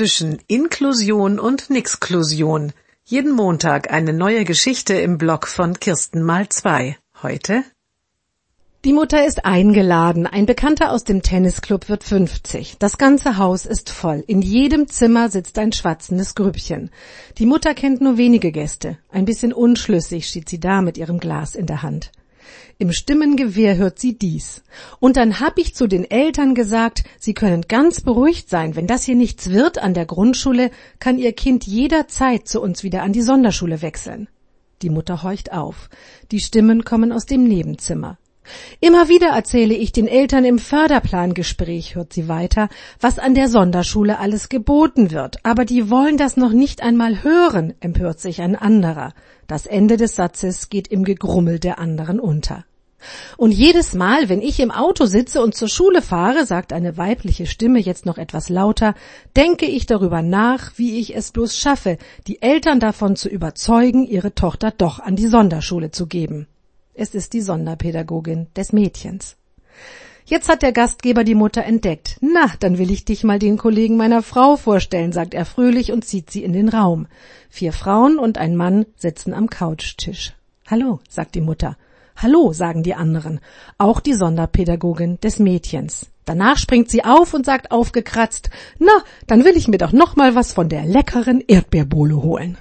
zwischen Inklusion und Nixklusion. Jeden Montag eine neue Geschichte im Blog von Kirsten mal zwei. Heute? Die Mutter ist eingeladen. Ein Bekannter aus dem Tennisclub wird 50. Das ganze Haus ist voll. In jedem Zimmer sitzt ein schwatzendes Grüppchen. Die Mutter kennt nur wenige Gäste. Ein bisschen unschlüssig steht sie da mit ihrem Glas in der Hand. Im Stimmengewehr hört sie dies. Und dann hab ich zu den Eltern gesagt, sie können ganz beruhigt sein, wenn das hier nichts wird an der Grundschule, kann ihr Kind jederzeit zu uns wieder an die Sonderschule wechseln. Die Mutter horcht auf. Die Stimmen kommen aus dem Nebenzimmer. Immer wieder erzähle ich den Eltern im Förderplangespräch, hört sie weiter, was an der Sonderschule alles geboten wird. Aber die wollen das noch nicht einmal hören, empört sich ein anderer. Das Ende des Satzes geht im Gegrummel der anderen unter. Und jedes Mal, wenn ich im Auto sitze und zur Schule fahre, sagt eine weibliche Stimme jetzt noch etwas lauter, denke ich darüber nach, wie ich es bloß schaffe, die Eltern davon zu überzeugen, ihre Tochter doch an die Sonderschule zu geben. Es ist die Sonderpädagogin des Mädchens. Jetzt hat der Gastgeber die Mutter entdeckt. Na, dann will ich dich mal den Kollegen meiner Frau vorstellen, sagt er fröhlich und zieht sie in den Raum. Vier Frauen und ein Mann sitzen am Couchtisch. Hallo, sagt die Mutter. Hallo, sagen die anderen, auch die Sonderpädagogin des Mädchens. Danach springt sie auf und sagt aufgekratzt, na, dann will ich mir doch noch mal was von der leckeren Erdbeerbohle holen.